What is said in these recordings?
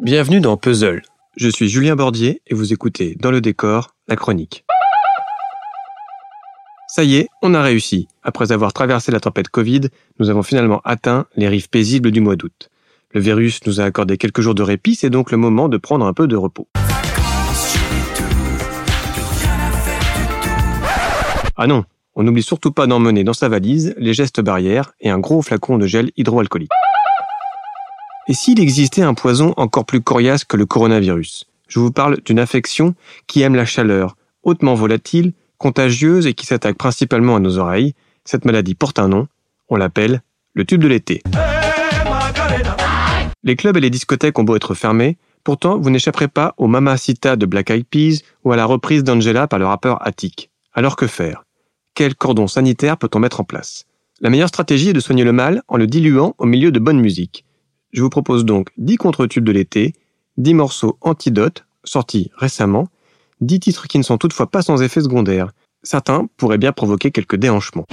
Bienvenue dans Puzzle. Je suis Julien Bordier et vous écoutez Dans le décor, la chronique. Ça y est, on a réussi. Après avoir traversé la tempête Covid, nous avons finalement atteint les rives paisibles du mois d'août. Le virus nous a accordé quelques jours de répit, c'est donc le moment de prendre un peu de repos. Ah non, on n'oublie surtout pas d'emmener dans sa valise les gestes barrières et un gros flacon de gel hydroalcoolique. Et s'il existait un poison encore plus coriace que le coronavirus? Je vous parle d'une affection qui aime la chaleur, hautement volatile, contagieuse et qui s'attaque principalement à nos oreilles. Cette maladie porte un nom, on l'appelle le tube de l'été. Les clubs et les discothèques ont beau être fermés, pourtant vous n'échapperez pas au Mamacita de Black Eyed Peas ou à la reprise d'Angela par le rappeur Attic. Alors que faire? Quel cordon sanitaire peut-on mettre en place? La meilleure stratégie est de soigner le mal en le diluant au milieu de bonne musique. Je vous propose donc 10 contre-tubes de l'été, 10 morceaux antidotes, sortis récemment, 10 titres qui ne sont toutefois pas sans effet secondaire. Certains pourraient bien provoquer quelques déhanchements.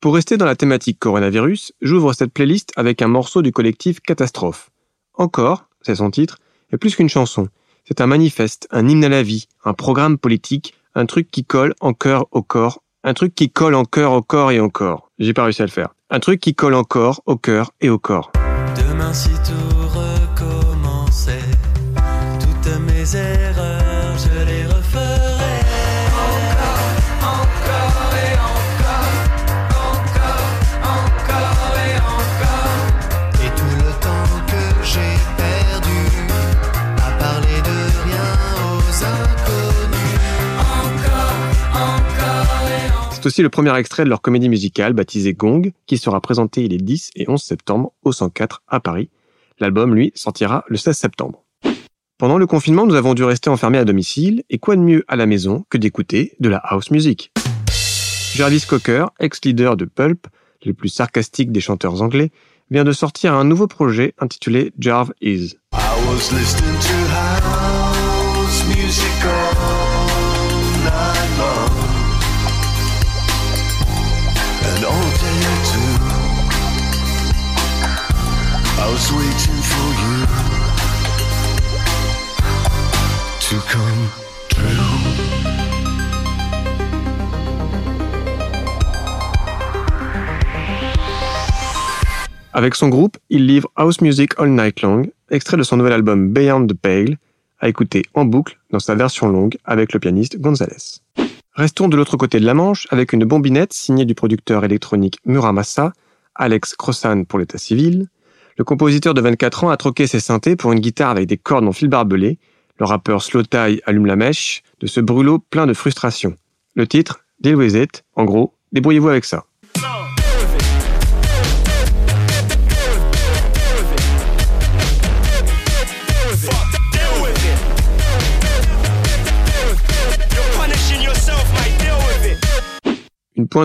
Pour rester dans la thématique coronavirus, j'ouvre cette playlist avec un morceau du collectif Catastrophe. Encore, c'est son titre, est plus qu'une chanson. C'est un manifeste, un hymne à la vie, un programme politique, un truc qui colle en cœur au corps, un truc qui colle en cœur au corps et encore. J'ai pas réussi à le faire. Un truc qui colle encore au cœur et au corps. Demain si tout recommençait, toutes mes erreurs, aussi le premier extrait de leur comédie musicale baptisée Gong, qui sera présenté les 10 et 11 septembre au 104 à Paris. L'album, lui, sortira le 16 septembre. Pendant le confinement, nous avons dû rester enfermés à domicile, et quoi de mieux à la maison que d'écouter de la house music Jarvis Cocker, ex-leader de Pulp, le plus sarcastique des chanteurs anglais, vient de sortir un nouveau projet intitulé Jarv Is. Avec son groupe, il livre House Music All Night Long, extrait de son nouvel album Beyond the Pale, à écouter en boucle dans sa version longue avec le pianiste Gonzalez. Restons de l'autre côté de la Manche avec une bombinette signée du producteur électronique Muramasa, Alex Crossan pour l'état civil. Le compositeur de 24 ans a troqué ses synthés pour une guitare avec des cordes en fil barbelé. Le rappeur Slow allume la mèche de ce brûlot plein de frustration. Le titre, Deal with it, en gros, débrouillez-vous avec ça.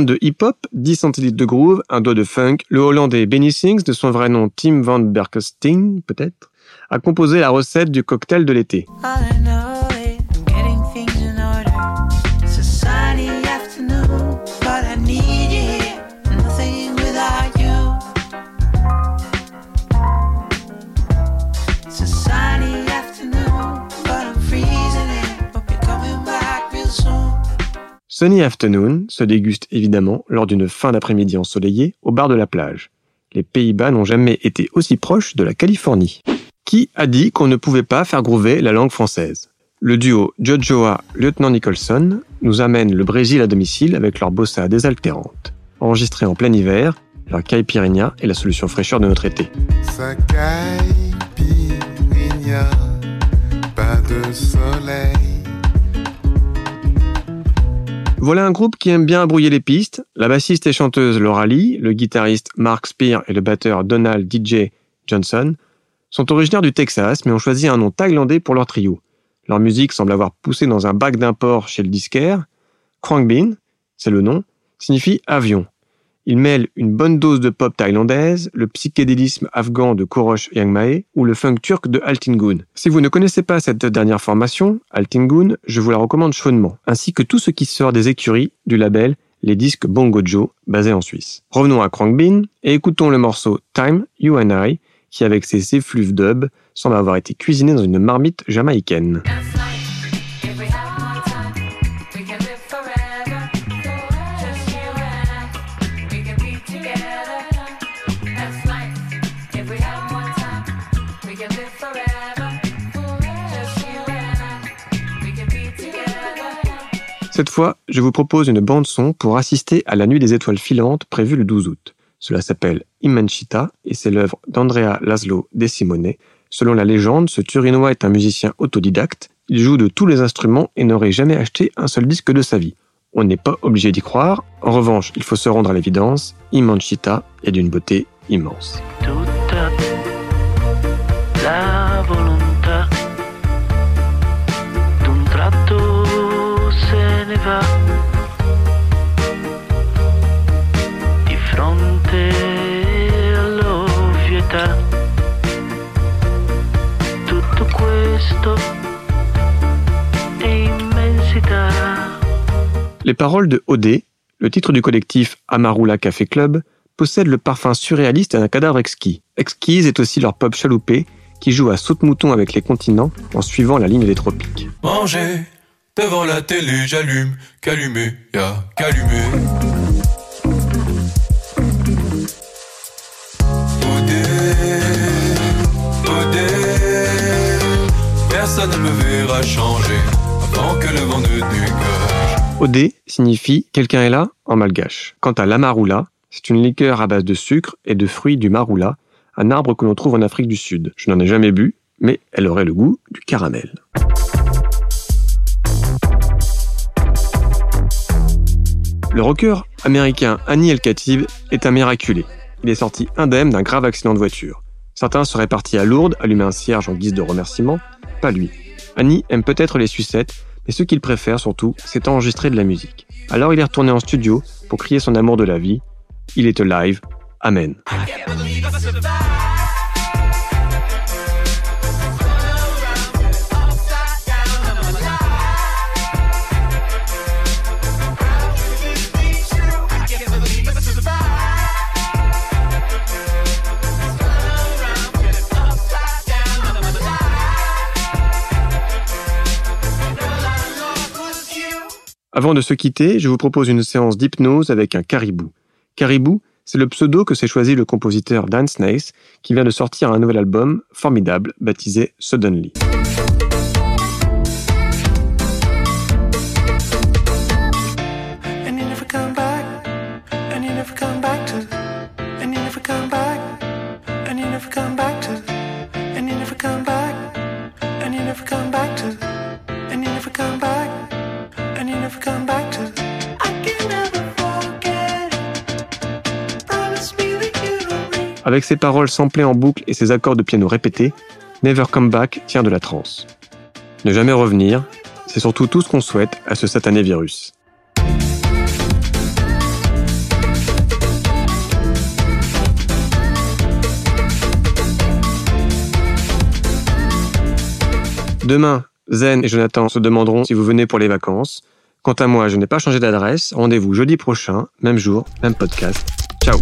De hip-hop, 10 centilitres de groove, un doigt de funk, le Hollandais Benny Sings, de son vrai nom Tim Van Berkesting, peut-être, a composé la recette du cocktail de l'été. Sunny Afternoon se déguste évidemment lors d'une fin d'après-midi ensoleillée au bar de la plage. Les Pays-Bas n'ont jamais été aussi proches de la Californie. Qui a dit qu'on ne pouvait pas faire groover la langue française? Le duo Jojoa-Lieutenant Nicholson nous amène le Brésil à domicile avec leur bossa désaltérante. Enregistré en plein hiver, leur caipirinha est la solution fraîcheur de notre été. Voilà un groupe qui aime bien brouiller les pistes. La bassiste et chanteuse Laura Lee, le guitariste Mark Spear et le batteur Donald DJ Johnson sont originaires du Texas mais ont choisi un nom thaïlandais pour leur trio. Leur musique semble avoir poussé dans un bac d'import chez le disquaire. Krangbin, c'est le nom, signifie avion. Il mêle une bonne dose de pop thaïlandaise, le psychédélisme afghan de Korosh Yangmae ou le funk turc de Altingun. Si vous ne connaissez pas cette dernière formation, Altingun, je vous la recommande chaudement, ainsi que tout ce qui sort des écuries du label les disques Bongo Joe, basé en Suisse. Revenons à Krangbin et écoutons le morceau Time, You and I, qui, avec ses effluves dub, semble avoir été cuisiné dans une marmite jamaïcaine. Cette fois, je vous propose une bande-son pour assister à la Nuit des étoiles filantes prévue le 12 août. Cela s'appelle Immenchita et c'est l'œuvre d'Andrea Laszlo De Simone. Selon la légende, ce Turinois est un musicien autodidacte. Il joue de tous les instruments et n'aurait jamais acheté un seul disque de sa vie. On n'est pas obligé d'y croire. En revanche, il faut se rendre à l'évidence. Immenchita est d'une beauté immense. Va di fronte all'ovvietà tutto questo è immensità Les paroles de Odé, le titre du collectif Amarula Café Club, possèdent le parfum surréaliste d'un cadavre exquis. Exquise est aussi leur pop chaloupé, qui joue à saute-mouton avec les continents en suivant la ligne des tropiques. Manger devant la télé, j'allume, qu'allumer, y'a qu'allumer. Odé, Odé, personne ne me verra changer avant que le vent ne. Odé signifie quelqu'un est là en malgache. Quant à l'amarula, c'est une liqueur à base de sucre et de fruits du marula, un arbre que l'on trouve en Afrique du Sud. Je n'en ai jamais bu, mais elle aurait le goût du caramel. Le rocker américain Annie El Khatib est un miraculé. Il est sorti indemne d'un grave accident de voiture. Certains seraient partis à Lourdes allumer un cierge en guise de remerciement, pas lui. Annie aime peut-être les sucettes, mais ce qu'il préfère surtout, c'est enregistrer de la musique. Alors il est retourné en studio pour crier son amour de la vie. Il est live. Amen. Avant de se quitter, je vous propose une séance d'hypnose avec un caribou. Caribou, c'est le pseudo que s'est choisi le compositeur Dan Snaith, qui vient de sortir un nouvel album formidable baptisé Suddenly. Avec ses paroles samplées en boucle et ses accords de piano répétés, Never Come Back tient de la transe. Ne jamais revenir, c'est surtout tout ce qu'on souhaite à ce satané virus. Demain, Zen et Jonathan se demanderont si vous venez pour les vacances. Quant à moi, je n'ai pas changé d'adresse. Rendez-vous jeudi prochain, même jour, même podcast. Ciao